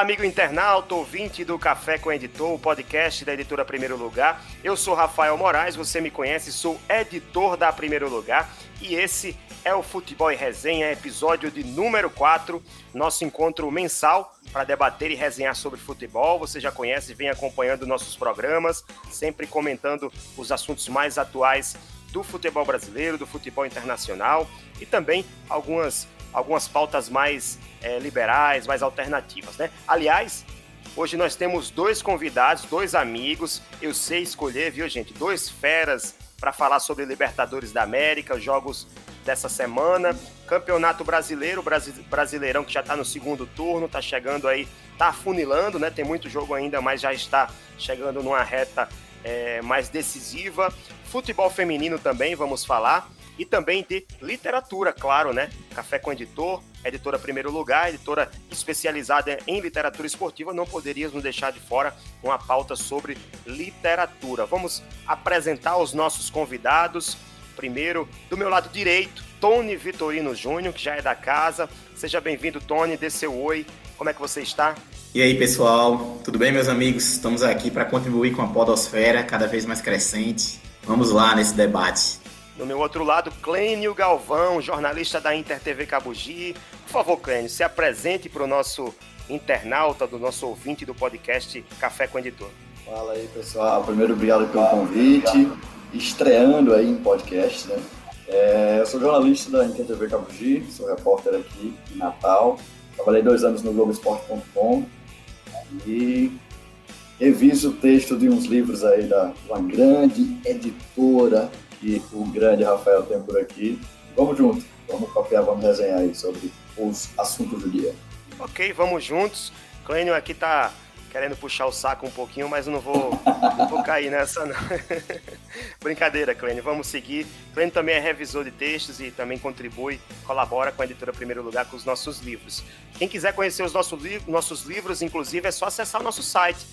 Olá, amigo internauta, ouvinte do Café com o Editor, o podcast da editora Primeiro Lugar. Eu sou Rafael Moraes, você me conhece, sou editor da Primeiro Lugar e esse é o Futebol e Resenha, episódio de número 4, nosso encontro mensal para debater e resenhar sobre futebol. Você já conhece, vem acompanhando nossos programas, sempre comentando os assuntos mais atuais do futebol brasileiro, do futebol internacional e também algumas, algumas pautas mais é, liberais, mais alternativas, né? Aliás, hoje nós temos dois convidados, dois amigos. Eu sei escolher, viu, gente? Dois feras para falar sobre Libertadores da América, jogos dessa semana. Campeonato Brasileiro, Brasileirão que já está no segundo turno, está chegando aí, está afunilando, né? Tem muito jogo ainda, mas já está chegando numa reta é, mais decisiva. Futebol feminino também, vamos falar. E também de literatura, claro, né? Café com Editor, editora primeiro lugar, editora especializada em literatura esportiva, não poderíamos deixar de fora uma pauta sobre literatura. Vamos apresentar os nossos convidados. Primeiro, do meu lado direito, Tony Vitorino Júnior, que já é da casa. Seja bem-vindo, Tony, dê seu oi. Como é que você está? E aí, pessoal, tudo bem, meus amigos? Estamos aqui para contribuir com a podosfera cada vez mais crescente. Vamos lá nesse debate. Do meu outro lado, Clênio Galvão, jornalista da Inter TV Cabugi. Por favor, Clênio, se apresente para o nosso internauta, do nosso ouvinte do podcast Café com Editor. Fala aí, pessoal. Primeiro, obrigado pelo convite estreando aí em podcast, né? É, eu sou jornalista da InterTV Cabugi, sou repórter aqui em Natal. Trabalhei dois anos no Globoesporte.com e reviso o texto de uns livros aí da uma grande editora que o grande Rafael tem por aqui. Vamos junto, vamos copiar, vamos resenhar aí sobre os assuntos do dia. Ok, vamos juntos. Clênio aqui tá querendo puxar o saco um pouquinho, mas não vou, não vou cair nessa, não. Brincadeira, Clênio, vamos seguir. Clênio também é revisor de textos e também contribui, colabora com a editora Primeiro Lugar com os nossos livros. Quem quiser conhecer os nossos, li nossos livros, inclusive, é só acessar o nosso site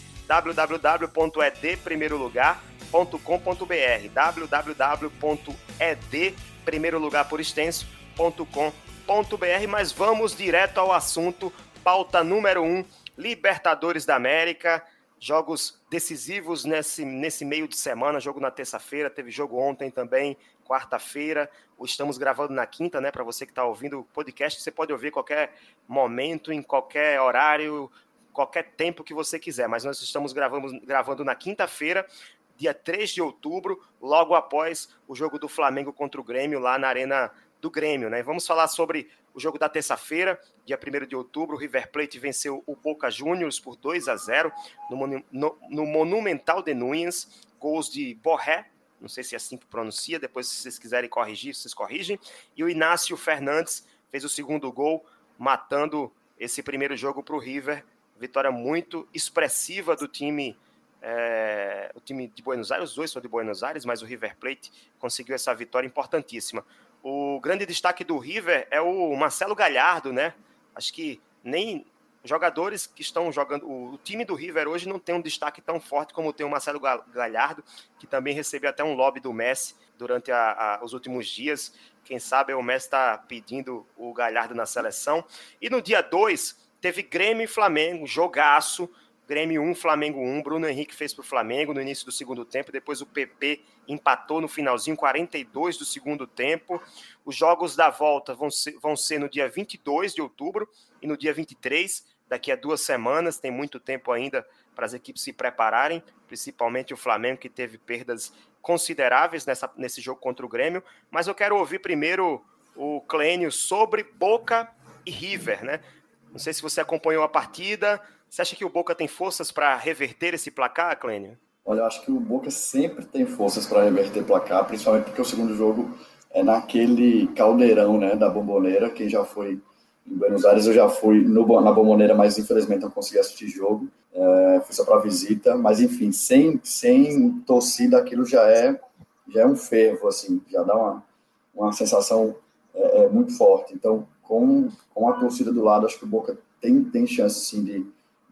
www.edprimeirolugar.com.br www.edprimeirolugar por extenso.com.br Mas vamos direto ao assunto, pauta número 1, um, Libertadores da América, jogos decisivos nesse, nesse meio de semana, jogo na terça-feira, teve jogo ontem também, quarta-feira, estamos gravando na quinta, né, para você que está ouvindo o podcast, você pode ouvir qualquer momento, em qualquer horário, qualquer tempo que você quiser, mas nós estamos gravando, gravando na quinta-feira, dia 3 de outubro, logo após o jogo do Flamengo contra o Grêmio lá na Arena do Grêmio, né? Vamos falar sobre o jogo da terça-feira, dia 1 de outubro, o River Plate venceu o Boca Juniors por 2 a 0 no, no, no Monumental de Nunes, gols de Borré, não sei se é assim que pronuncia, depois se vocês quiserem corrigir, vocês corrigem, e o Inácio Fernandes fez o segundo gol, matando esse primeiro jogo para o River, vitória muito expressiva do time é, o time de Buenos Aires, os dois são de Buenos Aires, mas o River Plate conseguiu essa vitória importantíssima. O grande destaque do River é o Marcelo Galhardo, né? Acho que nem jogadores que estão jogando. O time do River hoje não tem um destaque tão forte como tem o Marcelo Galhardo, que também recebeu até um lobby do Messi durante a, a, os últimos dias. Quem sabe o Messi está pedindo o Galhardo na seleção. E no dia 2, teve Grêmio e Flamengo, jogaço. Grêmio 1, Flamengo 1. Bruno Henrique fez para o Flamengo no início do segundo tempo. Depois o PP empatou no finalzinho, 42 do segundo tempo. Os jogos da volta vão ser, vão ser no dia 22 de outubro e no dia 23, daqui a duas semanas. Tem muito tempo ainda para as equipes se prepararem, principalmente o Flamengo, que teve perdas consideráveis nessa, nesse jogo contra o Grêmio. Mas eu quero ouvir primeiro o Clênio sobre Boca e River, né? Não sei se você acompanhou a partida, você acha que o Boca tem forças para reverter esse placar, Clênio? Olha, eu acho que o Boca sempre tem forças para reverter placar, principalmente porque o segundo jogo é naquele caldeirão né, da bomboneira. Quem já foi em Buenos Aires, eu já fui no, na bomboneira, mas infelizmente não consegui assistir jogo. É, fui só para visita, mas enfim, sem, sem torcida, aquilo já é, já é um fervo, assim, já dá uma, uma sensação é, é, muito forte. Então, com, com a torcida do lado, acho que o Boca tem, tem chance, sim, de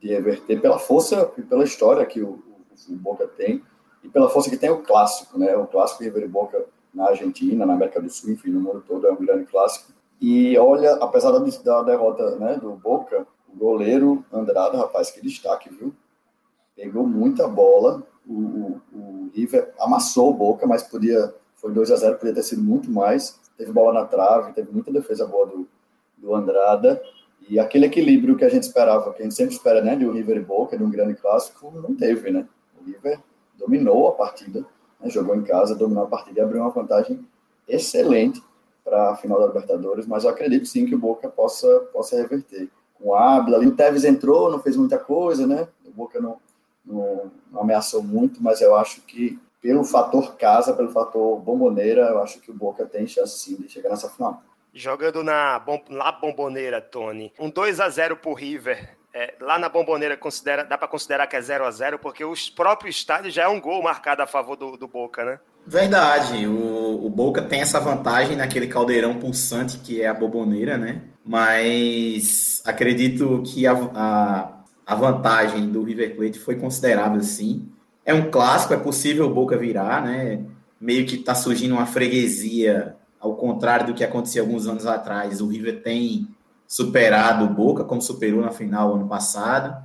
de reverter pela força e pela história que o, o, o, Boca tem e pela força que tem o clássico, né? O clássico River e Boca na Argentina, na América do Sul, enfim, no mundo todo é um grande clássico. E olha, apesar da, da derrota né, do Boca, o goleiro Andrada, rapaz, que destaque, viu? Pegou muita bola, o, o, River amassou o Boca, mas podia, foi 2 a 0 podia ter sido muito mais. Teve bola na trave, teve muita defesa boa do, do Andrada. E aquele equilíbrio que a gente esperava, que a gente sempre espera, né, de um River e Boca, de um grande clássico, não teve, né? O River dominou a partida, né, jogou em casa, dominou a partida e abriu uma vantagem excelente para a final da Libertadores, mas eu acredito sim que o Boca possa, possa reverter. Com o Ábila o Tevez entrou, não fez muita coisa, né? O Boca não, não, não ameaçou muito, mas eu acho que pelo fator casa, pelo fator bomboneira, eu acho que o Boca tem chance sim de chegar nessa final. Jogando na, na bomboneira, Tony. Um 2 a 0 pro River. É, lá na bomboneira considera, dá para considerar que é 0 a 0 porque o próprio estádio já é um gol marcado a favor do, do Boca, né? Verdade, o, o Boca tem essa vantagem naquele caldeirão pulsante que é a bomboneira, né? Mas acredito que a, a, a vantagem do River Plate foi considerável, sim. É um clássico, é possível o Boca virar, né? Meio que está surgindo uma freguesia ao contrário do que aconteceu alguns anos atrás, o River tem superado o Boca, como superou na final ano passado.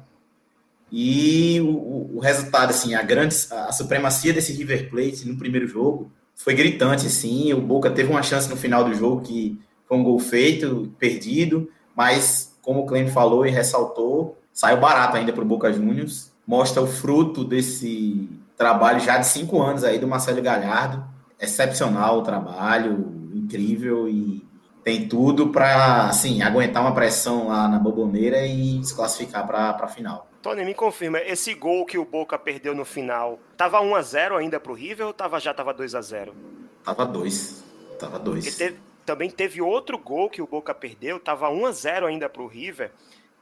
E o, o resultado, assim, a grande a supremacia desse River Plate no primeiro jogo foi gritante, sim. O Boca teve uma chance no final do jogo que foi um gol feito, perdido, mas como o Clênio falou e ressaltou, saiu barato ainda para o Boca Juniors. Mostra o fruto desse trabalho já de cinco anos aí do Marcelo Galhardo. Excepcional o trabalho, incrível e tem tudo para assim, aguentar uma pressão lá na boboneira e se classificar para a final. Tony, me confirma, esse gol que o Boca perdeu no final, tava 1 a 0 ainda pro River ou tava, já tava 2 a 0 Tava 2. Tava 2. Teve, também teve outro gol que o Boca perdeu, tava 1 a 0 ainda pro River.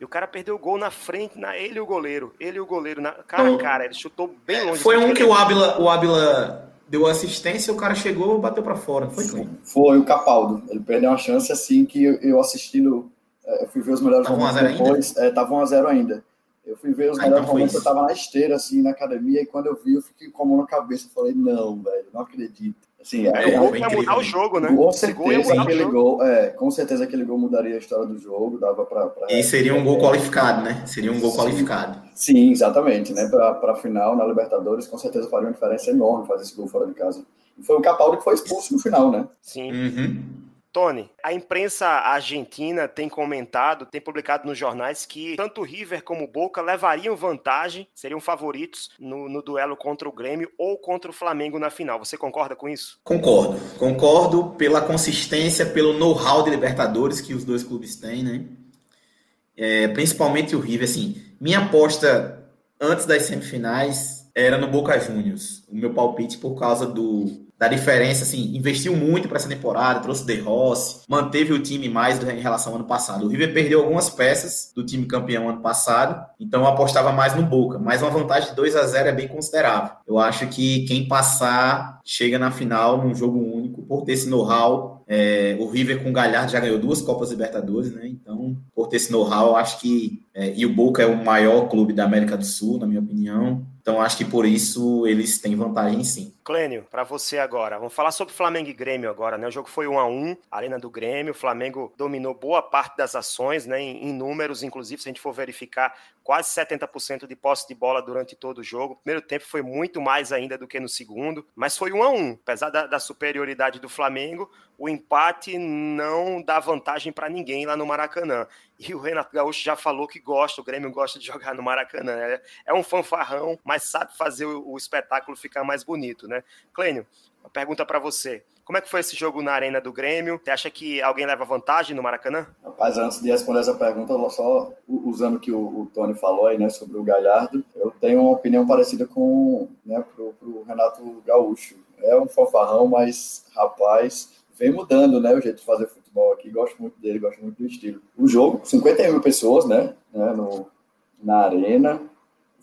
E o cara perdeu o gol na frente, na ele e o goleiro. Ele e o goleiro, na cara a cara. Ele chutou bem longe. Foi um que o Ábila, o Ábila deu assistência, o cara chegou, bateu para fora, foi Foi o Capaldo. Ele perdeu uma chance assim que eu assistindo, é, eu fui ver os melhores tava momentos depois, ainda? É, tava 1 a 0 ainda. Eu fui ver os ah, melhores então momentos, eu tava na esteira assim na academia e quando eu vi, eu fiquei com a mão na cabeça, falei: "Não, velho, não acredito". Assim, é, é, o gol ia mudar o jogo, né? Com certeza aquele gol, é, com certeza aquele gol mudaria a história do jogo, dava para E seria um gol qualificado, né? Seria um gol sim, qualificado. Sim, exatamente, né? Para a final na Libertadores, com certeza faria uma diferença enorme fazer esse gol fora de casa. E foi o Capaldi que foi expulso no final, né? Sim. Uhum. Tony, a imprensa argentina tem comentado, tem publicado nos jornais que tanto River como Boca levariam vantagem, seriam favoritos no, no, duelo contra o Grêmio ou contra o Flamengo na final. Você concorda com isso? Concordo. Concordo pela consistência, pelo know-how de Libertadores que os dois clubes têm, né? É, principalmente o River. Assim, minha aposta antes das semifinais era no Boca Juniors. O meu palpite por causa do da diferença, assim, investiu muito para essa temporada, trouxe De Rossi, manteve o time mais em relação ao ano passado. O River perdeu algumas peças do time campeão ano passado, então eu apostava mais no Boca, mas uma vantagem de 2 a 0 é bem considerável. Eu acho que quem passar chega na final num jogo único, por ter esse know-how. É, o River com o Galhardo já ganhou duas Copas Libertadores, né? Então, por ter esse know-how, acho que. É, e o Boca é o maior clube da América do Sul, na minha opinião. Então acho que por isso eles têm vantagem sim. Clênio, para você agora. Vamos falar sobre Flamengo e Grêmio agora, né? O jogo foi 1 a 1 arena do Grêmio. O Flamengo dominou boa parte das ações, né? Em, números, inclusive, se a gente for verificar, quase 70% de posse de bola durante todo o jogo. O primeiro tempo foi muito mais ainda do que no segundo, mas foi 1 a 1 Apesar da, da superioridade do Flamengo, o empate não dá vantagem para ninguém lá no Maracanã. E o Renato Gaúcho já falou que gosta, o Grêmio gosta de jogar no Maracanã. É, é um fanfarrão, mas sabe fazer o, o espetáculo ficar mais bonito, né? Clênio, uma pergunta para você. Como é que foi esse jogo na arena do Grêmio? Você acha que alguém leva vantagem no Maracanã? Rapaz, antes de responder essa pergunta, só usando o que o, o Tony falou aí, né, sobre o Galhardo, eu tenho uma opinião parecida com, né, pro, pro Renato Gaúcho. É um fanfarrão, mas, rapaz, vem mudando, né, o jeito de fazer futebol aqui. Gosto muito dele, gosto muito do estilo. O jogo, 51 mil pessoas, né, né no, na arena.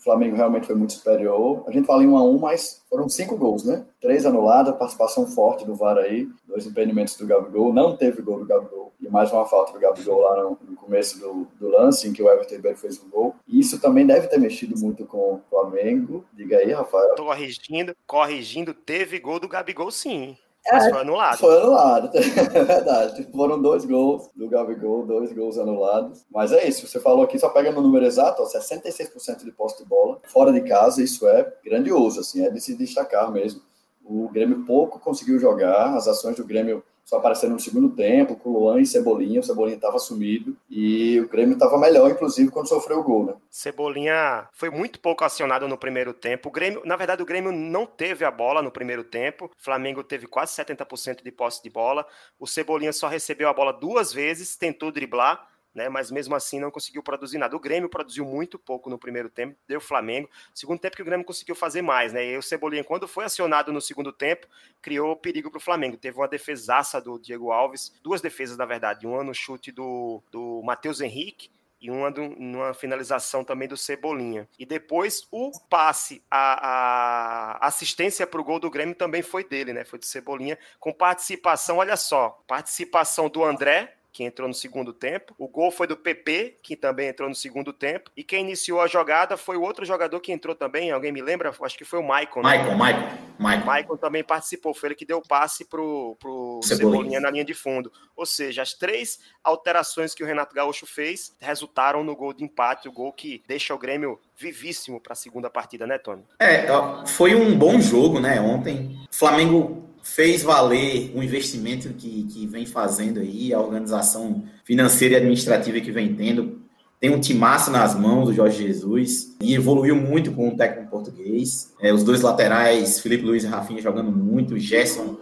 Flamengo realmente foi muito superior. A gente fala em 1 a 1 mas foram cinco gols, né? Três anulados, participação forte do VAR aí, dois impedimentos do Gabigol, não teve gol do Gabigol, e mais uma falta do Gabigol lá no, no começo do, do, lance, em que o Everton Ribeiro fez um gol. E isso também deve ter mexido muito com o Flamengo. Diga aí, Rafael. Corrigindo, corrigindo, teve gol do Gabigol sim. Mas é, foi anulado. Foi anulado, é verdade. Foram dois gols do Gabigol, dois gols anulados. Mas é isso, você falou aqui, só pega no número exato, ó, 66% de posse de bola, fora de casa, isso é grandioso, assim, é de se destacar mesmo. O Grêmio pouco conseguiu jogar, as ações do Grêmio só apareceram no segundo tempo, com Luan e Cebolinha. O Cebolinha estava sumido e o Grêmio estava melhor, inclusive, quando sofreu o gol, né? Cebolinha foi muito pouco acionado no primeiro tempo. O Grêmio, na verdade, o Grêmio não teve a bola no primeiro tempo. O Flamengo teve quase 70% de posse de bola. O Cebolinha só recebeu a bola duas vezes, tentou driblar né? Mas mesmo assim não conseguiu produzir nada. O Grêmio produziu muito pouco no primeiro tempo, deu Flamengo. Segundo tempo que o Grêmio conseguiu fazer mais, né? E o Cebolinha, quando foi acionado no segundo tempo, criou perigo para o Flamengo. Teve uma defesaça do Diego Alves, duas defesas, na verdade, uma no chute do, do Matheus Henrique e uma do, numa finalização também do Cebolinha. E depois o passe, a, a assistência para o gol do Grêmio também foi dele, né? Foi do Cebolinha, com participação, olha só, participação do André, que entrou no segundo tempo. O gol foi do PP, que também entrou no segundo tempo. E quem iniciou a jogada foi o outro jogador que entrou também. Alguém me lembra? Acho que foi o Maicon. Né? Maicon, Maicon. Maicon. Maicon também participou. Foi ele que deu o passe pro, pro Cebolinha. Cebolinha na linha de fundo. Ou seja, as três alterações que o Renato Gaúcho fez resultaram no gol de empate, o gol que deixa o Grêmio vivíssimo para a segunda partida, né, Tony? É, foi um bom jogo, né, ontem. Flamengo fez valer o investimento que, que vem fazendo aí, a organização financeira e administrativa que vem tendo. Tem um timaço nas mãos do Jorge Jesus e evoluiu muito com o técnico português. É, os dois laterais, Felipe Luiz e Rafinha, jogando muito. Gerson,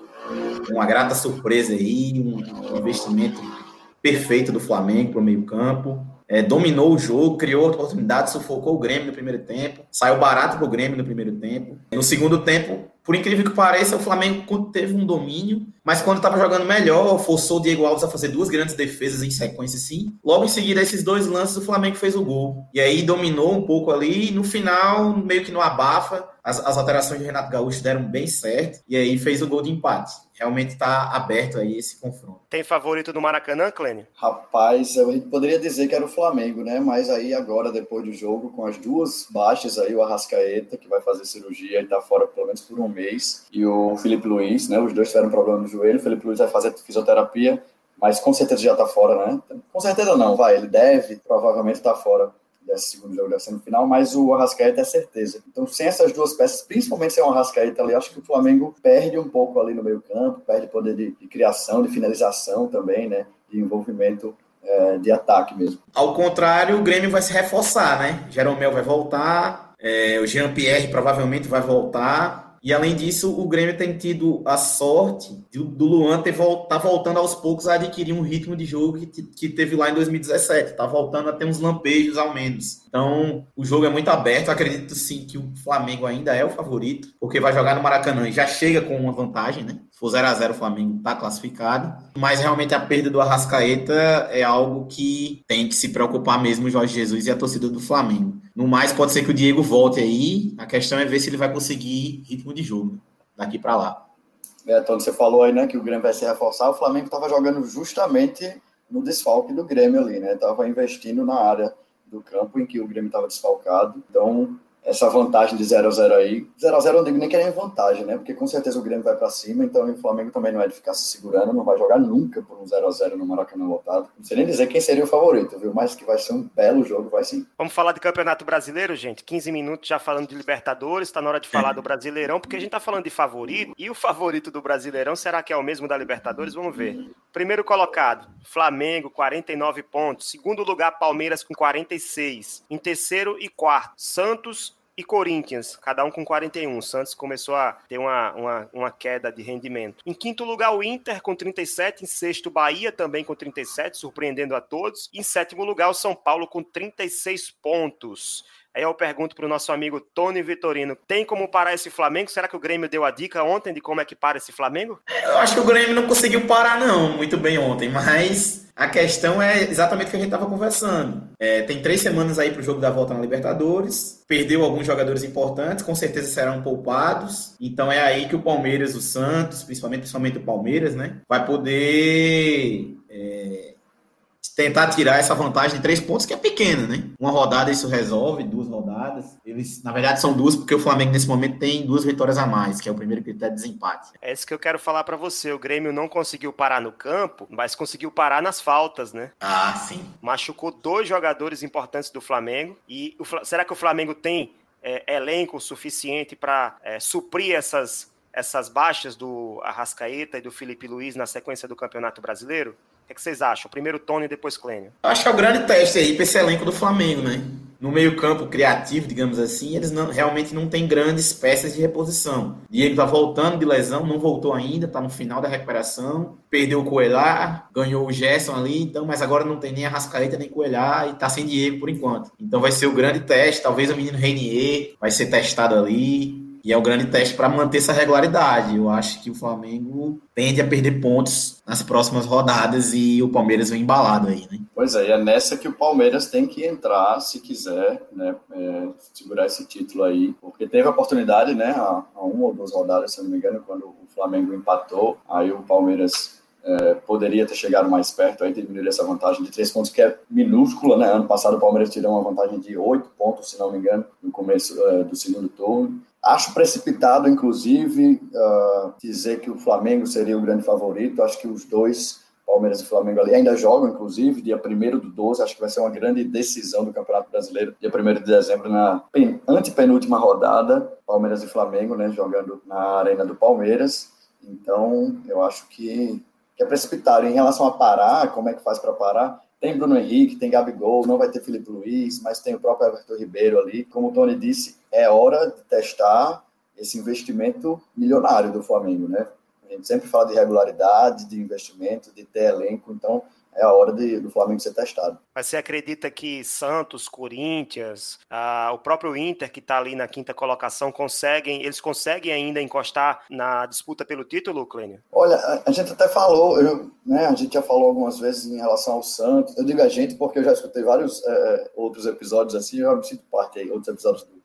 uma grata surpresa aí, um investimento perfeito do Flamengo para o meio-campo. É, dominou o jogo, criou oportunidades, sufocou o Grêmio no primeiro tempo, saiu barato para o Grêmio no primeiro tempo. No segundo tempo, por incrível que pareça, o Flamengo teve um domínio, mas quando estava jogando melhor, forçou o Diego Alves a fazer duas grandes defesas em sequência, sim. Logo em seguida, esses dois lances, o Flamengo fez o gol. E aí dominou um pouco ali, e no final, meio que no abafa, as, as alterações de Renato Gaúcho deram bem certo, e aí fez o gol de empate. Realmente está aberto aí esse confronto. Tem favorito do Maracanã, Clênio? Rapaz, eu poderia dizer que era o Flamengo, né? Mas aí agora, depois do jogo, com as duas baixas aí, o Arrascaeta, que vai fazer cirurgia e tá fora pelo menos por um mês, e o Felipe Luiz, né? Os dois tiveram problema no joelho. O Felipe Luiz vai fazer fisioterapia, mas com certeza já tá fora, né? Com certeza não, vai. Ele deve, provavelmente tá fora desse segundo jogo da semifinal, mas o Arrascaeta é certeza. Então, sem essas duas peças, principalmente sem o Arrascaeta ali, acho que o Flamengo perde um pouco ali no meio campo, perde poder de, de criação, de finalização também, né? De envolvimento é, de ataque mesmo. Ao contrário, o Grêmio vai se reforçar, né? Jeromel vai voltar, é, o Jean-Pierre provavelmente vai voltar, e além disso, o Grêmio tem tido a sorte do, Luan vol tá voltando aos poucos a adquirir um ritmo de jogo que, que teve lá em 2017. Tá voltando a ter uns lampejos ao menos. Então, o jogo é muito aberto. Acredito sim que o Flamengo ainda é o favorito, porque vai jogar no Maracanã e já chega com uma vantagem, né? For 0 a 0 o Flamengo tá classificado. Mas realmente a perda do Arrascaeta é algo que tem que se preocupar mesmo o Jorge Jesus e a torcida do Flamengo. No mais, pode ser que o Diego volte aí. A questão é ver se ele vai conseguir ritmo de jogo daqui para lá. É, Tony, você falou aí, né, que o Grêmio vai se reforçar. O Flamengo estava jogando justamente no desfalque do Grêmio ali, né? Tava investindo na área do campo em que o Grêmio estava desfalcado. Então, essa vantagem de 0 a 0 aí. 0 a 0 eu não digo nem que é vantagem, né? Porque com certeza o Grêmio vai para cima, então o Flamengo também não é de ficar se segurando, não vai jogar nunca por um 0 a 0 no Maracanã lotado. Não sei nem dizer quem seria o favorito, viu? Mas que vai ser um belo jogo, vai sim. Vamos falar de Campeonato Brasileiro, gente. 15 minutos já falando de Libertadores, está na hora de falar do Brasileirão, porque a gente tá falando de favorito, e o favorito do Brasileirão será que é o mesmo da Libertadores? Vamos ver. Primeiro colocado, Flamengo, 49 pontos. Segundo lugar, Palmeiras com 46. Em terceiro e quarto, Santos e Corinthians, cada um com 41. Santos começou a ter uma, uma, uma, queda de rendimento. Em quinto lugar, o Inter com 37. Em sexto, Bahia também com 37, surpreendendo a todos. Em sétimo lugar, o São Paulo com 36 pontos. Aí eu pergunto para o nosso amigo Tony Vitorino: tem como parar esse Flamengo? Será que o Grêmio deu a dica ontem de como é que para esse Flamengo? Eu acho que o Grêmio não conseguiu parar, não, muito bem ontem, mas a questão é exatamente o que a gente estava conversando. É, tem três semanas aí para o jogo da volta na Libertadores. Perdeu alguns jogadores importantes, com certeza serão poupados. Então é aí que o Palmeiras, o Santos, principalmente, principalmente o Palmeiras, né, vai poder é, tentar tirar essa vantagem de três pontos, que é pequena, né? Uma rodada isso resolve, duas rodadas. Eles, na verdade, são duas, porque o Flamengo nesse momento tem duas vitórias a mais, que é o primeiro critério de desempate. É isso que eu quero falar para você. O Grêmio não conseguiu parar no campo, mas conseguiu parar nas faltas, né? Ah, sim. Machucou dois jogadores importantes do Flamengo. E o, será que o Flamengo tem é, elenco suficiente para é, suprir essas, essas baixas do Arrascaeta e do Felipe Luiz na sequência do Campeonato Brasileiro? O que, é que vocês acham? Primeiro Tony e depois Clênio. Acho que é o grande teste aí para esse elenco do Flamengo, né? No meio-campo criativo, digamos assim, eles não, realmente não têm grandes peças de reposição. Diego tá voltando de lesão, não voltou ainda, tá no final da recuperação. Perdeu o Coelhar, ganhou o Gerson ali, então, mas agora não tem nem a Rascaeta nem Coelhar e tá sem Diego por enquanto. Então vai ser o grande teste. Talvez o menino Reinier vai ser testado ali. E é o grande teste para manter essa regularidade. Eu acho que o Flamengo tende a perder pontos nas próximas rodadas e o Palmeiras vem embalado aí, né? Pois é, e é nessa que o Palmeiras tem que entrar se quiser, né, é, segurar esse título aí, porque teve a oportunidade, né, há, há uma ou duas rodadas, se não me engano, quando o Flamengo empatou, aí o Palmeiras é, poderia ter chegado mais perto, aí diminuir essa vantagem de três pontos, que é minúscula, né? Ano passado o Palmeiras tirou uma vantagem de oito pontos, se não me engano, no começo é, do segundo turno. Acho precipitado, inclusive, uh, dizer que o Flamengo seria o grande favorito. Acho que os dois, Palmeiras e Flamengo ali, ainda jogam, inclusive, dia 1 do 12. Acho que vai ser uma grande decisão do Campeonato Brasileiro, dia 1 de dezembro, na antepenúltima rodada, Palmeiras e Flamengo, né, jogando na Arena do Palmeiras. Então, eu acho que, que é precipitado. Em relação a parar, como é que faz para parar? Tem Bruno Henrique, tem Gabigol, não vai ter Felipe Luiz, mas tem o próprio Everton Ribeiro ali. Como o Tony disse, é hora de testar esse investimento milionário do Flamengo, né? A gente sempre fala de regularidade, de investimento, de ter elenco, então é a hora de, do Flamengo ser testado. Mas você acredita que Santos, Corinthians, ah, o próprio Inter, que está ali na quinta colocação, conseguem, eles conseguem ainda encostar na disputa pelo título, Clênio? Olha, a, a gente até falou, eu, né, a gente já falou algumas vezes em relação ao Santos, eu digo a gente porque eu já escutei vários é, outros episódios assim, eu me sinto parte aí, outros episódios do,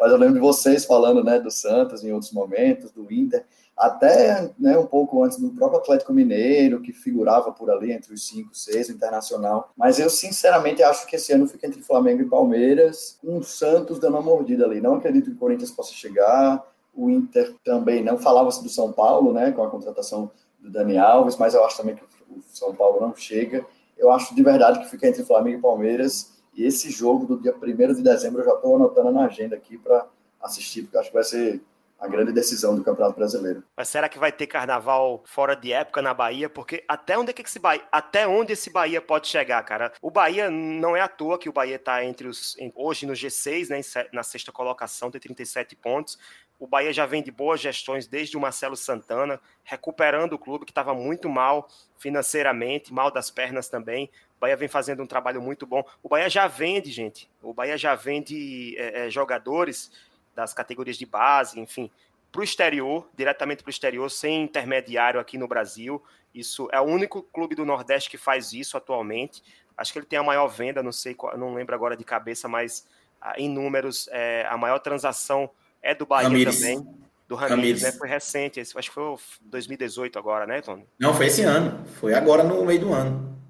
mas eu lembro de vocês falando, né, do Santos em outros momentos, do Inter, até né, um pouco antes do próprio Atlético Mineiro, que figurava por ali entre os cinco, seis, internacional. Mas eu, sinceramente, acho que esse ano fica entre Flamengo e Palmeiras, o Santos dando uma mordida ali. Não acredito que o Corinthians possa chegar, o Inter também não. Falava-se do São Paulo, né, com a contratação do Dani Alves, mas eu acho também que o São Paulo não chega. Eu acho de verdade que fica entre Flamengo e Palmeiras. E esse jogo do dia 1 de dezembro eu já estou anotando na agenda aqui para assistir, porque acho que vai ser a grande decisão do Campeonato Brasileiro. Mas será que vai ter carnaval fora de época na Bahia? Porque até onde é que esse Bahia, até onde esse Bahia pode chegar, cara? O Bahia não é à toa que o Bahia está entre os hoje no G6, né, na sexta colocação, tem 37 pontos. O Bahia já vem de boas gestões desde o Marcelo Santana, recuperando o clube que estava muito mal financeiramente, mal das pernas também. O Bahia vem fazendo um trabalho muito bom. O Bahia já vende, gente. O Bahia já vende é, é, jogadores das categorias de base, enfim, para o exterior, diretamente para o exterior, sem intermediário aqui no Brasil. Isso é o único clube do Nordeste que faz isso atualmente. Acho que ele tem a maior venda, não sei, não lembro agora de cabeça, mas ah, em números, é, a maior transação é do Bahia Ramires. também. Do Ramires, né? Foi recente, acho que foi 2018 agora, né, Tony? Não, foi esse ano. Foi agora no meio do ano.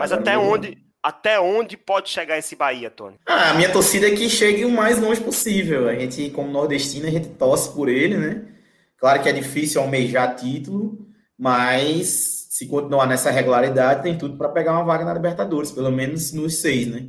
Mas agora até onde, até onde pode chegar esse Bahia, Tony? Ah, a minha torcida é que chegue o mais longe possível. A gente, como nordestino, a gente torce por ele, né? Claro que é difícil almejar título, mas se continuar nessa regularidade, tem tudo para pegar uma vaga na Libertadores, pelo menos nos seis, né?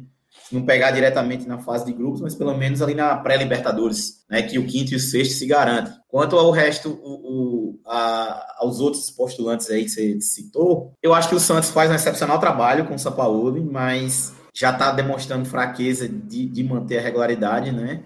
Não pegar diretamente na fase de grupos, mas pelo menos ali na pré-Libertadores, né, que o quinto e o sexto se garantem. Quanto ao resto, o, o, a, aos outros postulantes aí que você citou, eu acho que o Santos faz um excepcional trabalho com o São Paulo, mas já está demonstrando fraqueza de, de manter a regularidade, né?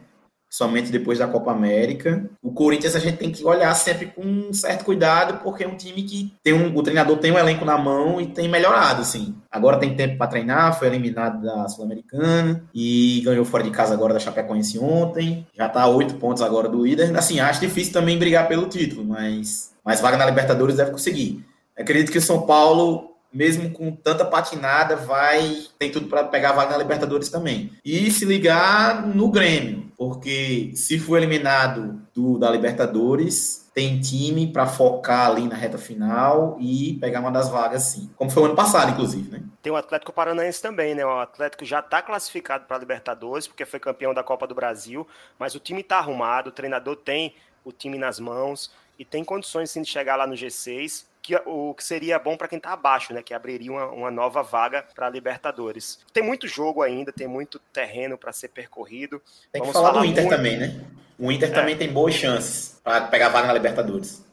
Somente depois da Copa América. O Corinthians a gente tem que olhar sempre com um certo cuidado, porque é um time que tem um, o treinador tem um elenco na mão e tem melhorado, assim. Agora tem tempo para treinar, foi eliminado da Sul-Americana e ganhou fora de casa agora da Chapecoense ontem. Já tá a oito pontos agora do líder. Assim, acho difícil também brigar pelo título, mas, mas vaga na Libertadores deve conseguir. Acredito que o São Paulo mesmo com tanta patinada, vai tem tudo para pegar a vaga na Libertadores também. E se ligar no Grêmio, porque se for eliminado do, da Libertadores, tem time para focar ali na reta final e pegar uma das vagas sim. Como foi o ano passado, inclusive, né? Tem o Atlético Paranaense também, né? O Atlético já está classificado para a Libertadores, porque foi campeão da Copa do Brasil, mas o time está arrumado, o treinador tem o time nas mãos e tem condições sim, de chegar lá no G6 que, o que seria bom para quem está abaixo, né? Que abriria uma, uma nova vaga para Libertadores. Tem muito jogo ainda, tem muito terreno para ser percorrido. Tem que Vamos falar, falar do Inter muito... também, né? O Inter é. também tem boas chances para pegar vaga na Libertadores.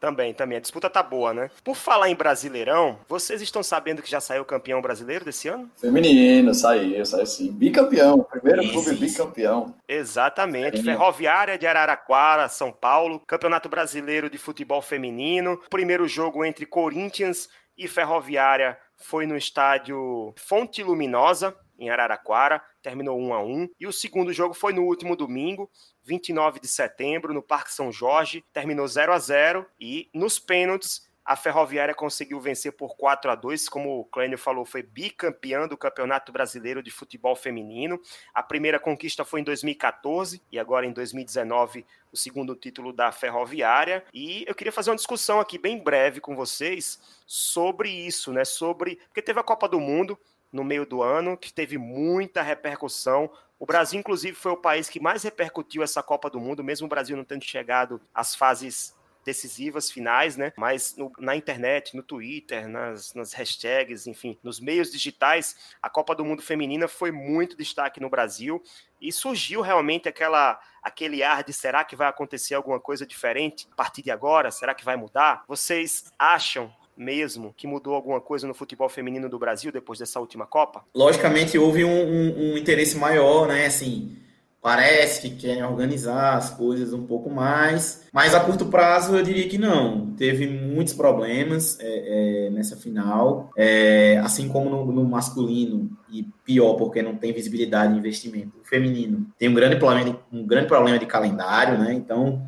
Também, também. A disputa tá boa, né? Por falar em Brasileirão, vocês estão sabendo que já saiu campeão brasileiro desse ano? Feminino, saiu, saiu sim. Bicampeão, primeiro isso, clube bicampeão. Exatamente. Ferroviária de Araraquara, São Paulo, Campeonato Brasileiro de Futebol Feminino. Primeiro jogo entre Corinthians e Ferroviária foi no estádio Fonte Luminosa, em Araraquara, terminou 1 a 1 e o segundo jogo foi no último domingo, 29 de setembro, no Parque São Jorge, terminou 0 a 0 e nos pênaltis a Ferroviária conseguiu vencer por 4 a 2 como o Clênio falou, foi bicampeã do Campeonato Brasileiro de Futebol Feminino. A primeira conquista foi em 2014 e agora em 2019 o segundo título da Ferroviária. E eu queria fazer uma discussão aqui bem breve com vocês sobre isso, né? Sobre porque teve a Copa do Mundo, no meio do ano, que teve muita repercussão. O Brasil, inclusive, foi o país que mais repercutiu essa Copa do Mundo, mesmo o Brasil não tendo chegado às fases decisivas finais, né? Mas no, na internet, no Twitter, nas, nas hashtags, enfim, nos meios digitais, a Copa do Mundo Feminina foi muito destaque no Brasil e surgiu realmente aquela aquele ar de será que vai acontecer alguma coisa diferente a partir de agora? Será que vai mudar? Vocês acham mesmo que mudou alguma coisa no futebol feminino do Brasil depois dessa última Copa? Logicamente houve um, um, um interesse maior, né? Assim, parece que querem organizar as coisas um pouco mais, mas a curto prazo eu diria que não. Teve muitos problemas é, é, nessa final, é, assim como no, no, masculino, e pior porque não tem visibilidade de investimento. O feminino tem um grande problema de, um grande problema de calendário, né? Então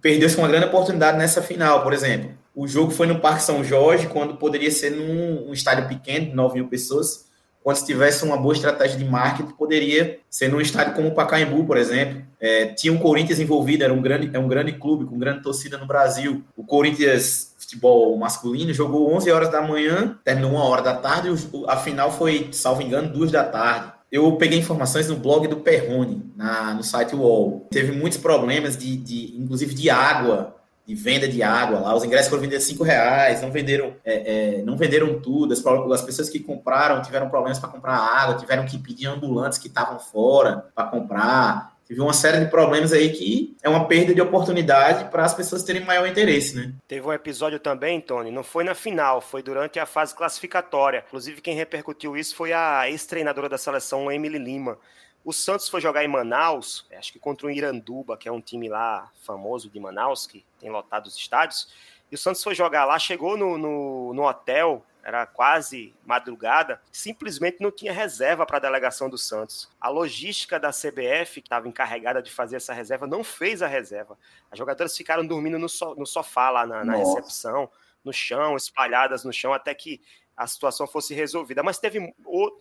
perdeu-se uma grande oportunidade nessa final, por exemplo. O jogo foi no Parque São Jorge, quando poderia ser num um estádio pequeno, de 9 mil pessoas. Quando se tivesse uma boa estratégia de marketing, poderia ser num estádio como o Pacaembu, por exemplo. É, tinha um Corinthians envolvido, era um grande, é um grande clube, com grande torcida no Brasil. O Corinthians futebol masculino jogou 11 horas da manhã, terminou uma hora da tarde, a final foi, salvo engano, duas da tarde. Eu peguei informações no blog do Perrone, na, no site UOL. Teve muitos problemas, de, de inclusive de água de venda de água lá. Os ingressos foram vendidos cinco reais, não venderam, é, é, não venderam tudo. As, as, pessoas que compraram tiveram problemas para comprar água, tiveram que pedir ambulantes que estavam fora para comprar. Teve uma série de problemas aí que é uma perda de oportunidade para as pessoas terem maior interesse, né? Teve um episódio também, Tony, não foi na final, foi durante a fase classificatória. Inclusive, quem repercutiu isso foi a ex-treinadora da seleção, Emily Lima o Santos foi jogar em Manaus, é, acho que contra o Iranduba, que é um time lá famoso de Manaus, que tem lotado os estádios. E o Santos foi jogar lá, chegou no, no, no hotel, era quase madrugada, simplesmente não tinha reserva para a delegação do Santos. A logística da CBF, que estava encarregada de fazer essa reserva, não fez a reserva. As jogadoras ficaram dormindo no, so, no sofá lá na, na recepção, no chão, espalhadas no chão, até que a situação fosse resolvida. Mas teve,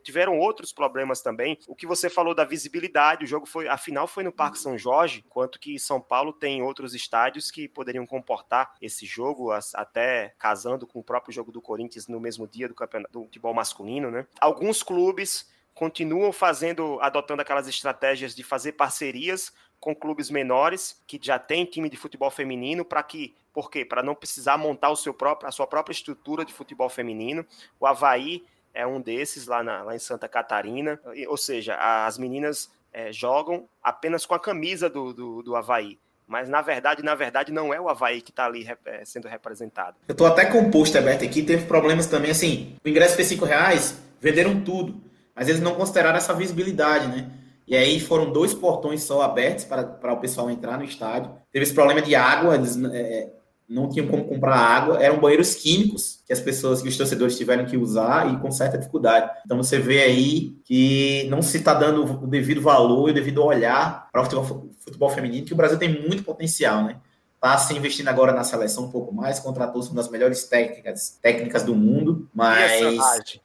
tiveram outros problemas também. O que você falou da visibilidade, o jogo foi, a final foi no Parque São Jorge, enquanto que São Paulo tem outros estádios que poderiam comportar esse jogo, até casando com o próprio jogo do Corinthians no mesmo dia do campeonato do futebol masculino, né? Alguns clubes continuam fazendo, adotando aquelas estratégias de fazer parcerias com clubes menores que já têm time de futebol feminino para que por quê? Para não precisar montar o seu próprio, a sua própria estrutura de futebol feminino. O Havaí é um desses lá, na, lá em Santa Catarina. Ou seja, as meninas é, jogam apenas com a camisa do, do, do Havaí mas na verdade, na verdade, não é o Havaí que está ali é, sendo representado. Eu estou até com o post aberto aqui, teve problemas também, assim, o ingresso foi cinco reais, venderam tudo, mas eles não consideraram essa visibilidade, né? e aí foram dois portões só abertos para, para o pessoal entrar no estádio. Teve esse problema de água, eles é, não tinham como comprar água, eram banheiros químicos que as pessoas, que os torcedores tiveram que usar e com certa dificuldade. Então você vê aí que não se está dando o devido valor e o devido olhar para o futebol, futebol feminino, que o Brasil tem muito potencial, né? Está se investindo agora na seleção um pouco mais, contratou uma das melhores técnicas, técnicas do mundo, mas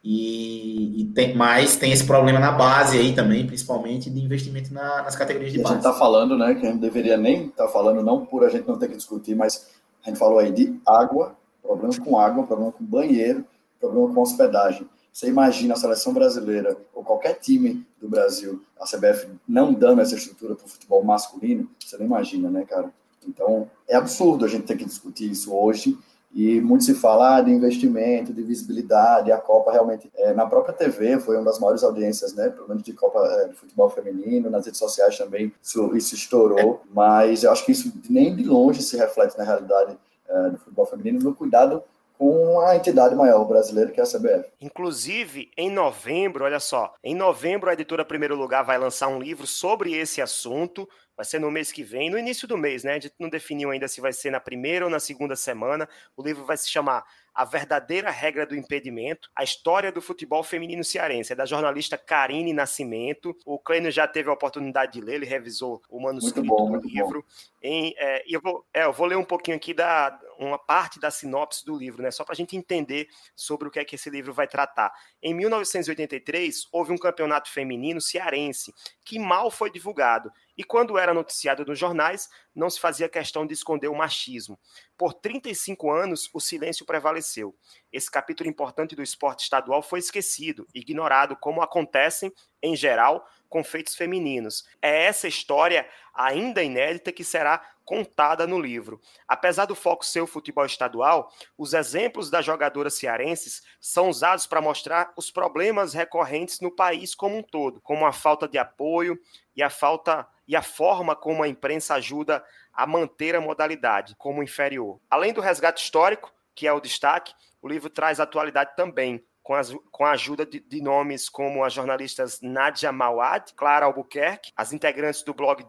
e, e tem mais tem esse problema na base aí também, principalmente de investimento na, nas categorias de e base. A gente está falando, né, que a gente deveria nem estar tá falando, não por a gente não ter que discutir, mas a gente falou aí de água, problema com água, problema com banheiro, problema com hospedagem. Você imagina a seleção brasileira ou qualquer time do Brasil, a CBF não dando essa estrutura para o futebol masculino, você não imagina, né, cara? Então, é absurdo a gente ter que discutir isso hoje. E muito se fala ah, de investimento, de visibilidade. A Copa realmente, é, na própria TV, foi uma das maiores audiências, né? Pelo menos de Copa é, de Futebol Feminino. Nas redes sociais também isso, isso estourou. Mas eu acho que isso nem de longe se reflete na realidade é, do futebol feminino, no cuidado com a entidade maior brasileira, que é a CBF. Inclusive, em novembro, olha só, em novembro a editora Primeiro Lugar vai lançar um livro sobre esse assunto, vai ser no mês que vem, no início do mês, né? A gente não definiu ainda se vai ser na primeira ou na segunda semana. O livro vai se chamar A Verdadeira Regra do Impedimento, a história do futebol feminino cearense. É da jornalista Karine Nascimento. O Clênio já teve a oportunidade de ler, ele revisou o manuscrito bom, do livro. Em, é, eu, vou, é, eu vou ler um pouquinho aqui da uma parte da sinopse do livro, né? Só para a gente entender sobre o que é que esse livro vai tratar. Em 1983, houve um campeonato feminino cearense que mal foi divulgado. E quando era noticiado nos jornais, não se fazia questão de esconder o machismo. Por 35 anos, o silêncio prevaleceu. Esse capítulo importante do esporte estadual foi esquecido, ignorado, como acontecem, em geral, com feitos femininos. É essa história, ainda inédita, que será contada no livro. Apesar do foco ser o futebol estadual, os exemplos das jogadoras cearenses são usados para mostrar os problemas recorrentes no país como um todo, como a falta de apoio e a falta e a forma como a imprensa ajuda a manter a modalidade como inferior. Além do resgate histórico, que é o destaque, o livro traz atualidade também, com, as, com a ajuda de, de, nomes como as jornalistas Nadia Mawad, Clara Albuquerque, as integrantes do blog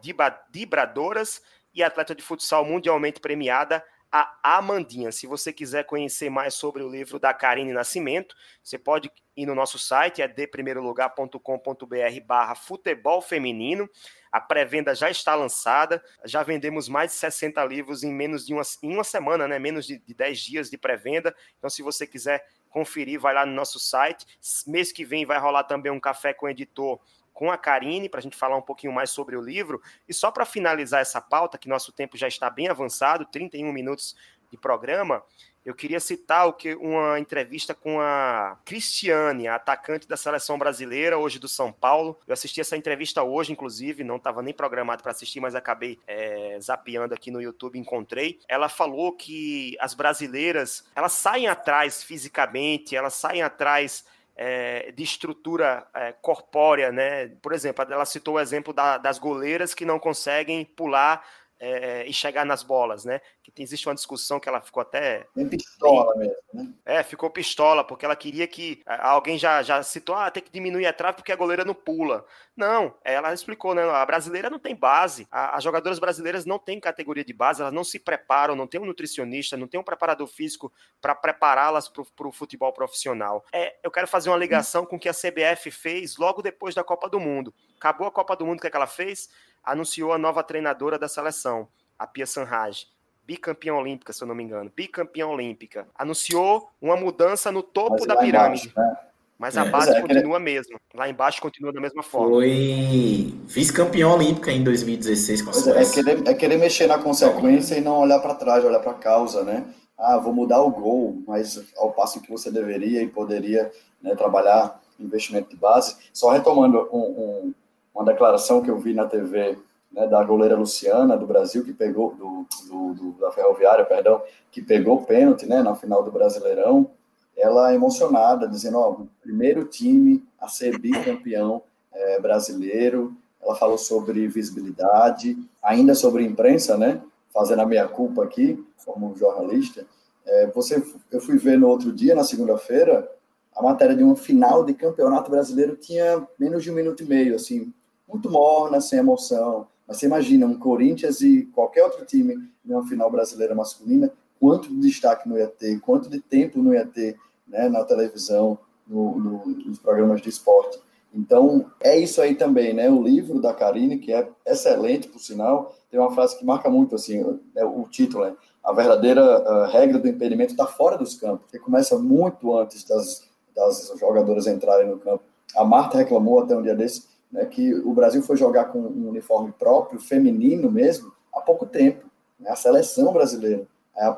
Dibradoras e atleta de futsal mundialmente premiada, a Amandinha. Se você quiser conhecer mais sobre o livro da Karine Nascimento, você pode ir no nosso site, é deprimeirolugar.com.br barra futebol feminino. A pré-venda já está lançada, já vendemos mais de 60 livros em menos de uma, em uma semana, né? menos de, de 10 dias de pré-venda. Então, se você quiser conferir, vai lá no nosso site. Mês que vem vai rolar também um café com o editor com a Karine para a gente falar um pouquinho mais sobre o livro. E só para finalizar essa pauta, que nosso tempo já está bem avançado 31 minutos de programa. Eu queria citar o que uma entrevista com a Cristiane, a atacante da seleção brasileira, hoje do São Paulo. Eu assisti essa entrevista hoje, inclusive, não estava nem programado para assistir, mas acabei é, zapeando aqui no YouTube, encontrei. Ela falou que as brasileiras elas saem atrás fisicamente, elas saem atrás é, de estrutura é, corpórea, né? Por exemplo, ela citou o exemplo da, das goleiras que não conseguem pular é, e chegar nas bolas, né? Que tem, existe uma discussão que ela ficou até. Bem pistola bem, mesmo, né? É, ficou pistola, porque ela queria que. Alguém já, já citou, ah, tem que diminuir a trave porque a goleira não pula. Não, ela explicou, né? A brasileira não tem base. A, as jogadoras brasileiras não têm categoria de base, elas não se preparam, não tem um nutricionista, não tem um preparador físico para prepará-las para o futebol profissional. É, eu quero fazer uma ligação com o que a CBF fez logo depois da Copa do Mundo. Acabou a Copa do Mundo, o que, é que ela fez? Anunciou a nova treinadora da seleção, a Pia Sanraj, bicampeã olímpica, se eu não me engano, bicampeã olímpica. Anunciou uma mudança no topo da pirâmide. Embaixo, né? Mas a é, base é, continua a mesma. Lá embaixo continua da mesma forma. Foi vice-campeã olímpica em 2016 com a é, é, querer, é querer mexer na consequência e não olhar para trás, olhar para a causa, né? Ah, vou mudar o gol, mas ao passo que você deveria e poderia né, trabalhar investimento de base. Só retomando um, um uma declaração que eu vi na TV né, da goleira Luciana do Brasil, que pegou, do, do, do, da Ferroviária, perdão, que pegou o pênalti né, na final do Brasileirão, ela emocionada, dizendo, ó, primeiro time a ser bicampeão é, brasileiro, ela falou sobre visibilidade, ainda sobre imprensa, né, fazendo a minha culpa aqui, como jornalista, é, você, eu fui ver no outro dia, na segunda-feira, a matéria de uma final de campeonato brasileiro tinha menos de um minuto e meio, assim, muito morna, sem emoção. Mas você imagina um Corinthians e qualquer outro time numa final brasileira masculina, quanto de destaque não ia ter, quanto de tempo não ia ter né, na televisão, no, no, nos programas de esporte. Então, é isso aí também, né? O livro da Karine, que é excelente, por sinal, tem uma frase que marca muito, assim, é o título, né? A verdadeira regra do impedimento está fora dos campos, que começa muito antes das, das jogadoras entrarem no campo. A Marta reclamou até um dia desse né, que o Brasil foi jogar com um uniforme próprio, feminino mesmo, há pouco tempo. Né, a seleção brasileira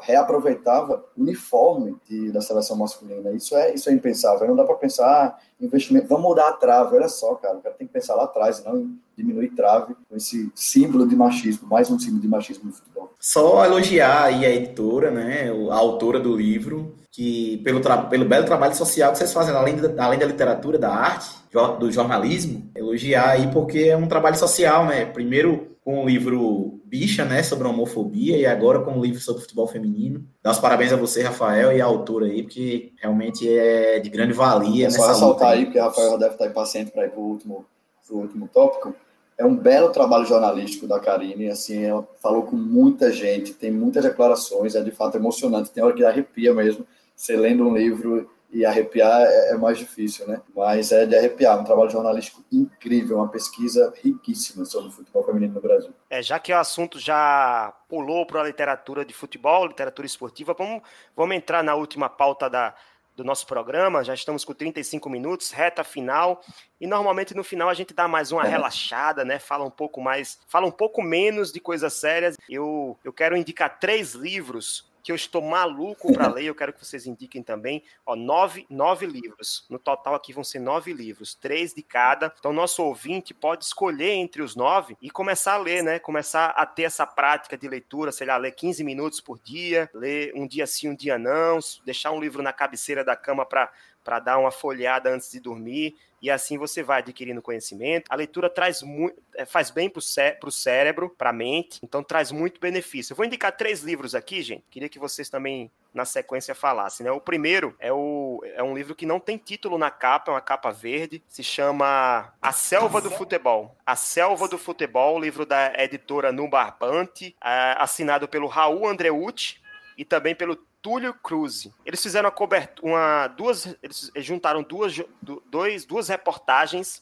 reaproveitava o uniforme de, da seleção masculina. Isso é, isso é impensável. Não dá para pensar ah, investimento. Vamos mudar a trave. Olha só, cara. O cara tem que pensar lá atrás, não diminuir trave com esse símbolo de machismo, mais um símbolo de machismo no futebol. Só elogiar aí a editora, né, a autora do livro, que pelo, pelo belo trabalho social que vocês fazem, além além da literatura, da arte, do jornalismo, elogiar aí porque é um trabalho social, né? Primeiro com o livro Bicha, né, sobre a homofobia, e agora com o livro sobre futebol feminino. Dá os parabéns a você, Rafael, e a autora aí, porque realmente é de grande valia. Só ressaltar aí, porque o Rafael deve estar impaciente para ir para o último, último tópico. É um belo trabalho jornalístico da Karine, assim, ela falou com muita gente, tem muitas declarações, é de fato emocionante, tem hora que arrepia mesmo, você lendo um livro e arrepiar é, é, mais difícil, né? Mas é de arrepiar, um trabalho jornalístico incrível, uma pesquisa riquíssima sobre o futebol feminino no Brasil. É, já que o assunto já pulou para a literatura de futebol, literatura esportiva, vamos, vamos entrar na última pauta da, do nosso programa. Já estamos com 35 minutos, reta final. E normalmente no final a gente dá mais uma é. relaxada, né? Fala um pouco mais, fala um pouco menos de coisas sérias. Eu, eu quero indicar três livros que eu estou maluco para ler, eu quero que vocês indiquem também. Ó, nove, nove livros. No total aqui vão ser nove livros, três de cada. Então, nosso ouvinte pode escolher entre os nove e começar a ler, né? Começar a ter essa prática de leitura, sei lá, ler 15 minutos por dia, ler um dia sim, um dia não, deixar um livro na cabeceira da cama para para dar uma folhada antes de dormir, e assim você vai adquirindo conhecimento. A leitura traz muito, é, faz bem para o cé cérebro, para a mente, então traz muito benefício. Eu vou indicar três livros aqui, gente. Queria que vocês também, na sequência, falassem. Né? O primeiro é, o, é um livro que não tem título na capa, é uma capa verde, se chama A Selva do Futebol. A Selva do Futebol, livro da editora Nubarbante, é, assinado pelo Raul Andreucci e também pelo Túlio Cruz. Eles fizeram uma cobertura, uma, duas, eles juntaram duas, dois, duas reportagens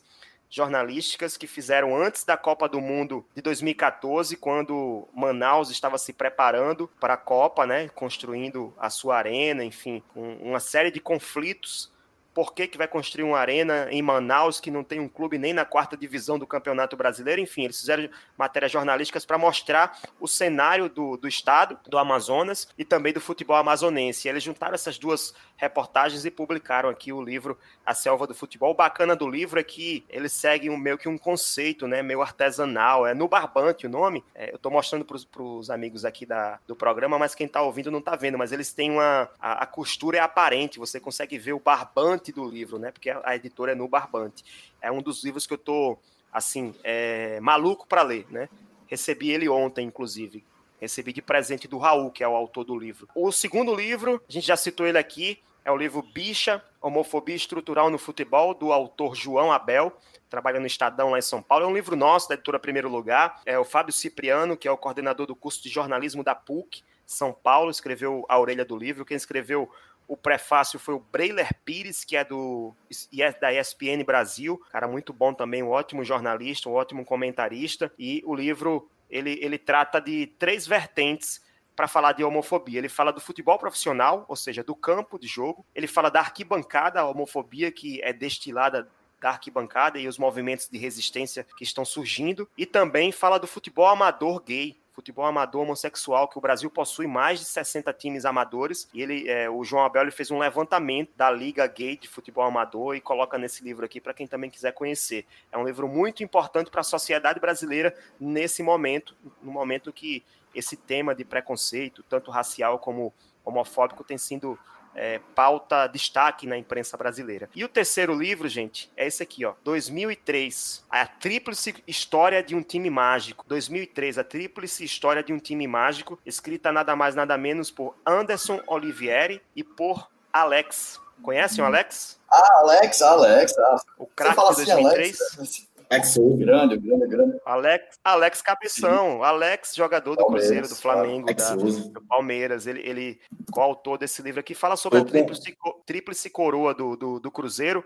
jornalísticas que fizeram antes da Copa do Mundo de 2014, quando Manaus estava se preparando para a Copa, né, construindo a sua arena, enfim, uma série de conflitos por que, que vai construir uma arena em Manaus que não tem um clube nem na quarta divisão do Campeonato Brasileiro. Enfim, eles fizeram matérias jornalísticas para mostrar o cenário do, do estado, do Amazonas e também do futebol amazonense. E eles juntaram essas duas reportagens e publicaram aqui o livro A Selva do Futebol. O bacana do livro é que eles seguem um, meio que um conceito, né, meio artesanal. É no Barbante o nome. É, eu estou mostrando para os amigos aqui da, do programa, mas quem está ouvindo não está vendo. Mas eles têm uma. A, a costura é aparente, você consegue ver o barbante barbante do livro, né? Porque a editora é no barbante. É um dos livros que eu tô, assim, é, maluco para ler, né? Recebi ele ontem, inclusive. Recebi de presente do Raul, que é o autor do livro. O segundo livro, a gente já citou ele aqui, é o livro Bicha, Homofobia Estrutural no Futebol, do autor João Abel, trabalha no Estadão lá em São Paulo. É um livro nosso, da editora Primeiro Lugar. É o Fábio Cipriano, que é o coordenador do curso de jornalismo da PUC, São Paulo, escreveu a orelha do livro. Quem escreveu o prefácio foi o Breiler Pires, que é do é da ESPN Brasil, cara muito bom também, um ótimo jornalista, um ótimo comentarista. E o livro ele, ele trata de três vertentes para falar de homofobia. Ele fala do futebol profissional, ou seja, do campo de jogo. Ele fala da arquibancada, a homofobia que é destilada da arquibancada e os movimentos de resistência que estão surgindo. E também fala do futebol amador gay, futebol amador homossexual, que o Brasil possui mais de 60 times amadores. E ele, é, o João Abel ele fez um levantamento da Liga Gay de Futebol Amador e coloca nesse livro aqui para quem também quiser conhecer. É um livro muito importante para a sociedade brasileira nesse momento, no momento que esse tema de preconceito, tanto racial como homofóbico, tem sido é, pauta destaque na imprensa brasileira. E o terceiro livro, gente, é esse aqui, ó, 2003, a tríplice história de um time mágico. 2003, a tríplice história de um time mágico, escrita nada mais nada menos por Anderson Olivieri e por Alex. Conhecem o Alex? Ah, Alex, Alex. Ah. O craque de 2003. Assim, Alex, Alex Souza. Grande, grande, grande. Alex, Alex Cabeção, Sim. Alex, jogador do Palmeiras, Cruzeiro, do Flamengo, da, do Palmeiras. Ele, ele coautor desse livro aqui, fala sobre a tríplice, tríplice coroa do, do, do Cruzeiro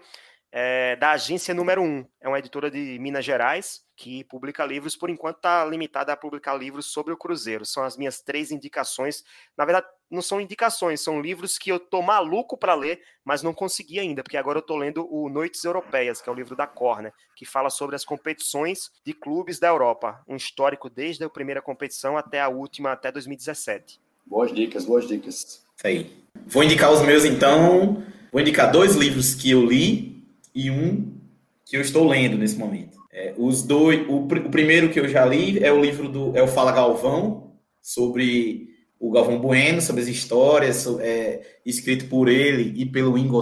é, da agência número 1. É uma editora de Minas Gerais que publica livros, por enquanto está limitada a publicar livros sobre o Cruzeiro. São as minhas três indicações. Na verdade, não são indicações, são livros que eu tô maluco para ler, mas não consegui ainda, porque agora eu tô lendo o Noites Europeias, que é o livro da Corner, que fala sobre as competições de clubes da Europa, um histórico desde a primeira competição até a última, até 2017. Boas dicas, boas dicas. Isso aí. Vou indicar os meus então. Vou indicar dois livros que eu li e um que eu estou lendo nesse momento. É, os dois, o, o, primeiro que eu já li é o livro do é o Fala Galvão sobre o Galvão Bueno, sobre as histórias, é, escrito por ele e pelo Ingo.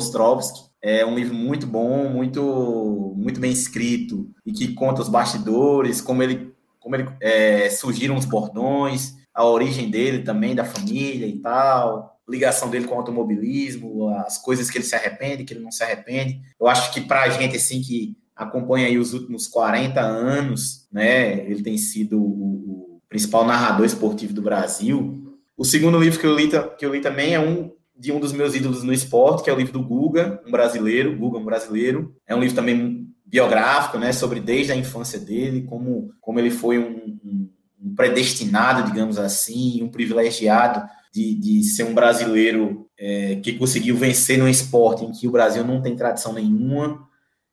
É um livro muito bom, muito muito bem escrito e que conta os bastidores, como ele como ele é, surgiram os bordões, a origem dele também da família e tal ligação dele com o automobilismo, as coisas que ele se arrepende, que ele não se arrepende. Eu acho que para a gente, assim, que acompanha aí os últimos 40 anos, né, ele tem sido o, o principal narrador esportivo do Brasil. O segundo livro que eu li, que eu li também é um de um dos meus ídolos no esporte, que é o livro do Guga, um brasileiro, Guga, um brasileiro. É um livro também biográfico, né, sobre desde a infância dele, como, como ele foi um, um, um predestinado, digamos assim, um privilegiado de, de ser um brasileiro é, que conseguiu vencer num esporte em que o Brasil não tem tradição nenhuma,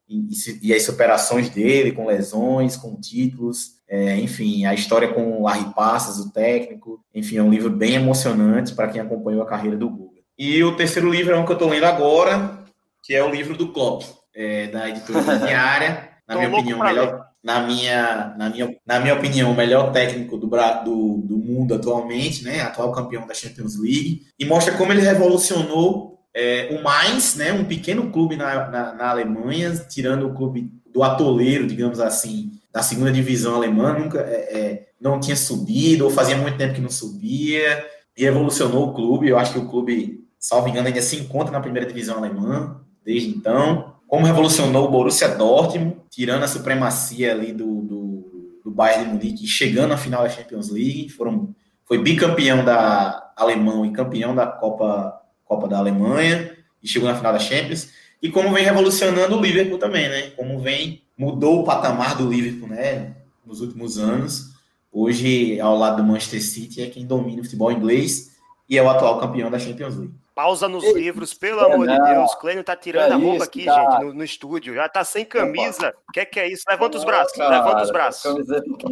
e, e as superações dele, com lesões, com títulos, é, enfim, a história com o Larry Passas, o técnico, enfim, é um livro bem emocionante para quem acompanhou a carreira do Guga. E o terceiro livro é um que eu estou lendo agora, que é o livro do Klopp, é, da editora Diária, na minha opinião, melhor, na minha, na minha, na minha opinião, o melhor técnico do, do, do mundo atualmente, né? Atual campeão da Champions League. E mostra como ele revolucionou é, o Mainz, né? Um pequeno clube na, na, na, Alemanha, tirando o clube do atoleiro, digamos assim, da segunda divisão alemã, nunca é, é, não tinha subido, ou fazia muito tempo que não subia, e revolucionou o clube. Eu acho que o clube, salvo engano, ainda se encontra na primeira divisão alemã desde então como revolucionou o Borussia Dortmund, tirando a supremacia ali do, do, do Bayern de Munique, chegando à final da Champions League, foram, foi bicampeão da Alemão e campeão da Copa, Copa da Alemanha, e chegou na final da Champions, e como vem revolucionando o Liverpool também, né? Como vem, mudou o patamar do Liverpool, né? Nos últimos anos. Hoje, ao lado do Manchester City, é quem domina o futebol inglês e é o atual campeão da Champions League. Pausa nos Ei, livros, pelo é amor não. de Deus. Clênio tá tirando é a roupa isso, aqui, gente, no, no, estúdio. Já tá sem camisa. O que, é que é isso? Levanta os braços, cara, levanta os braços.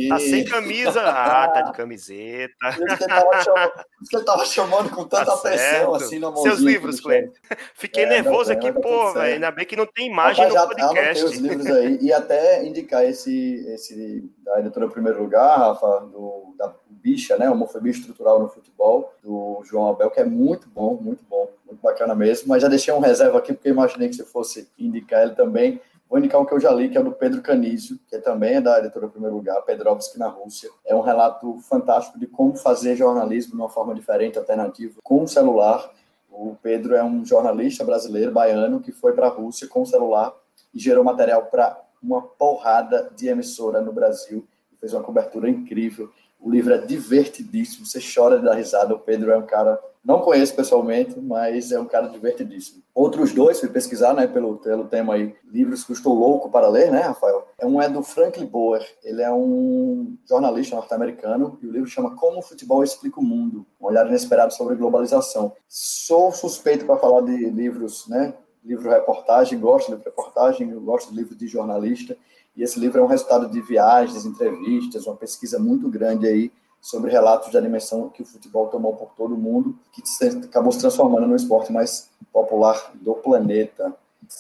Tá sem camisa. Ah, tá de camiseta. Por isso que ele tava chamando, que ele tava chamando com tanta tá atenção assim na mãozinha. Seus livros, Clênio. Fiquei é, nervoso aqui, pô, velho. Ainda bem que não tem imagem Rapaz, no podcast. os livros aí. E até indicar esse, esse da editora Primeiro Lugar, Rafa, do, da Bicha, né? Homofobia Estrutural no Futebol, do João Abel, que é muito bom, muito bom muito bacana mesmo. Mas já deixei um reserva aqui, porque imaginei que você fosse indicar ele também. Vou indicar um que eu já li, que é do Pedro Canísio, que também é da editora Primeiro Lugar, Pedrovski na Rússia. É um relato fantástico de como fazer jornalismo de uma forma diferente, alternativa, com o celular. O Pedro é um jornalista brasileiro, baiano, que foi para a Rússia com o celular e gerou material para uma porrada de emissora no Brasil. Fez uma cobertura incrível. O livro é divertidíssimo, você chora de dar risada. O Pedro é um cara não conheço pessoalmente, mas é um cara divertidíssimo. Outros dois, fui pesquisar, né, pelo, pelo tema aí, livros que eu estou louco para ler, né, Rafael? É um é do Franklin Boer. Ele é um jornalista norte-americano e o livro chama Como o Futebol Explica o Mundo, um olhar inesperado sobre globalização. Sou suspeito para falar de livros, né, livro-reportagem, gosto de reportagem, eu gosto de livro de jornalista, e esse livro é um resultado de viagens, entrevistas, uma pesquisa muito grande aí sobre relatos da dimensão que o futebol tomou por todo o mundo, que acabou se transformando no esporte mais popular do planeta.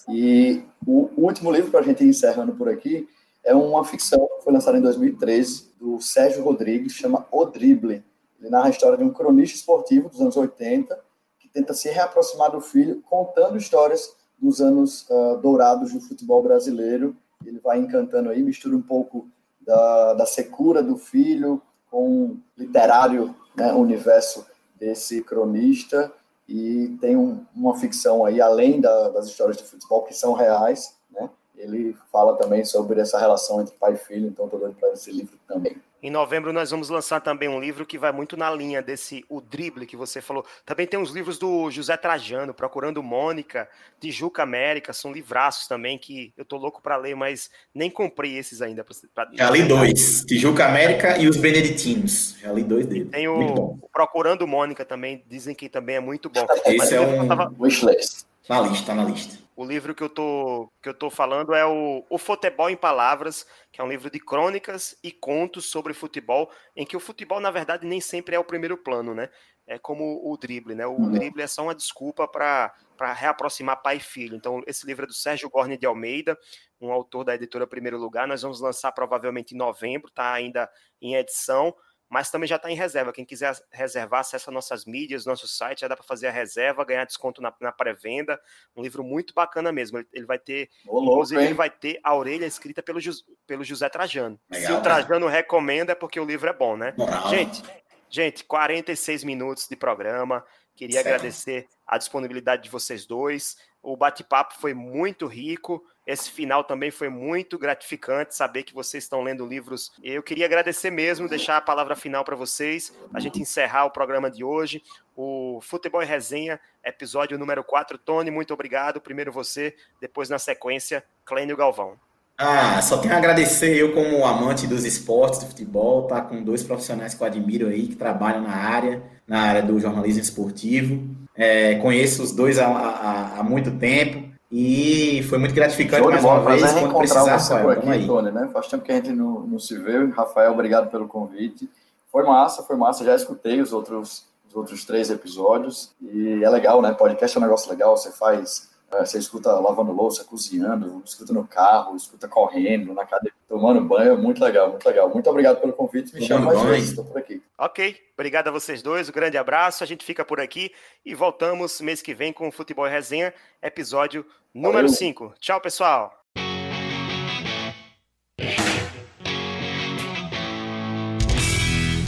E o último livro, para a gente ir encerrando por aqui, é uma ficção que foi lançada em 2013, do Sérgio Rodrigues, chama O Drible. Ele narra a história de um cronista esportivo dos anos 80, que tenta se reaproximar do filho, contando histórias dos anos uh, dourados do futebol brasileiro. Ele vai encantando aí, mistura um pouco da, da secura do filho com literário né, universo desse cronista e tem um, uma ficção aí além da, das histórias de futebol que são reais, né? ele fala também sobre essa relação entre pai e filho, então estou doido para esse livro também. Em novembro nós vamos lançar também um livro que vai muito na linha desse o drible que você falou. Também tem uns livros do José Trajano, Procurando Mônica, Tijuca América, são livraços também que eu tô louco para ler, mas nem comprei esses ainda. Pra. Já li dois, Tijuca América e os Beneditinos. Já li dois deles. Tem o, o Procurando Mônica também, dizem que também é muito bom. Esse mas é um tava... wishlist. Na lista, tá na lista. O livro que eu tô, que eu tô falando é o, o Futebol em Palavras, que é um livro de crônicas e contos sobre futebol, em que o futebol, na verdade, nem sempre é o primeiro plano, né? É como o drible, né? O uhum. drible é só uma desculpa para reaproximar pai e filho. Então, esse livro é do Sérgio Gorni de Almeida, um autor da editora Primeiro Lugar. Nós vamos lançar provavelmente em novembro, está ainda em edição mas também já está em reserva. Quem quiser reservar, acessa nossas mídias, nosso site, já dá para fazer a reserva, ganhar desconto na, na pré-venda. Um livro muito bacana mesmo. Ele, ele vai ter, Ô, inclusive, louco, ele vai ter a orelha escrita pelo, pelo José Trajano. Legal, Se o Trajano né? recomenda, é porque o livro é bom, né? Gente, gente, 46 minutos de programa. Queria certo. agradecer a disponibilidade de vocês dois. O bate-papo foi muito rico. Esse final também foi muito gratificante saber que vocês estão lendo livros. Eu queria agradecer mesmo, deixar a palavra final para vocês, a gente encerrar o programa de hoje. O Futebol e Resenha, episódio número 4. Tony, muito obrigado. Primeiro você, depois na sequência, Clênio Galvão. Ah, só tenho a agradecer eu como amante dos esportes, do futebol, tá com dois profissionais que eu admiro aí, que trabalham na área, na área do jornalismo esportivo. É, conheço os dois há, há, há, muito tempo e foi muito gratificante mais uma vez quando precisar. Você por aqui, Tony, né? Faz tempo que a gente não, não se vê. Rafael, obrigado pelo convite. Foi massa, foi massa. Já escutei os outros, os outros três episódios e é legal, né? Podcast é um negócio legal. Você faz você escuta lavando louça, cozinhando, escuta no carro, escuta correndo, na academia, tomando banho, muito legal, muito legal. Muito obrigado pelo convite, me chama mais vezes, estou por aqui. Ok, obrigado a vocês dois, um grande abraço, a gente fica por aqui e voltamos mês que vem com o Futebol e Resenha, episódio número 5. Tchau, pessoal!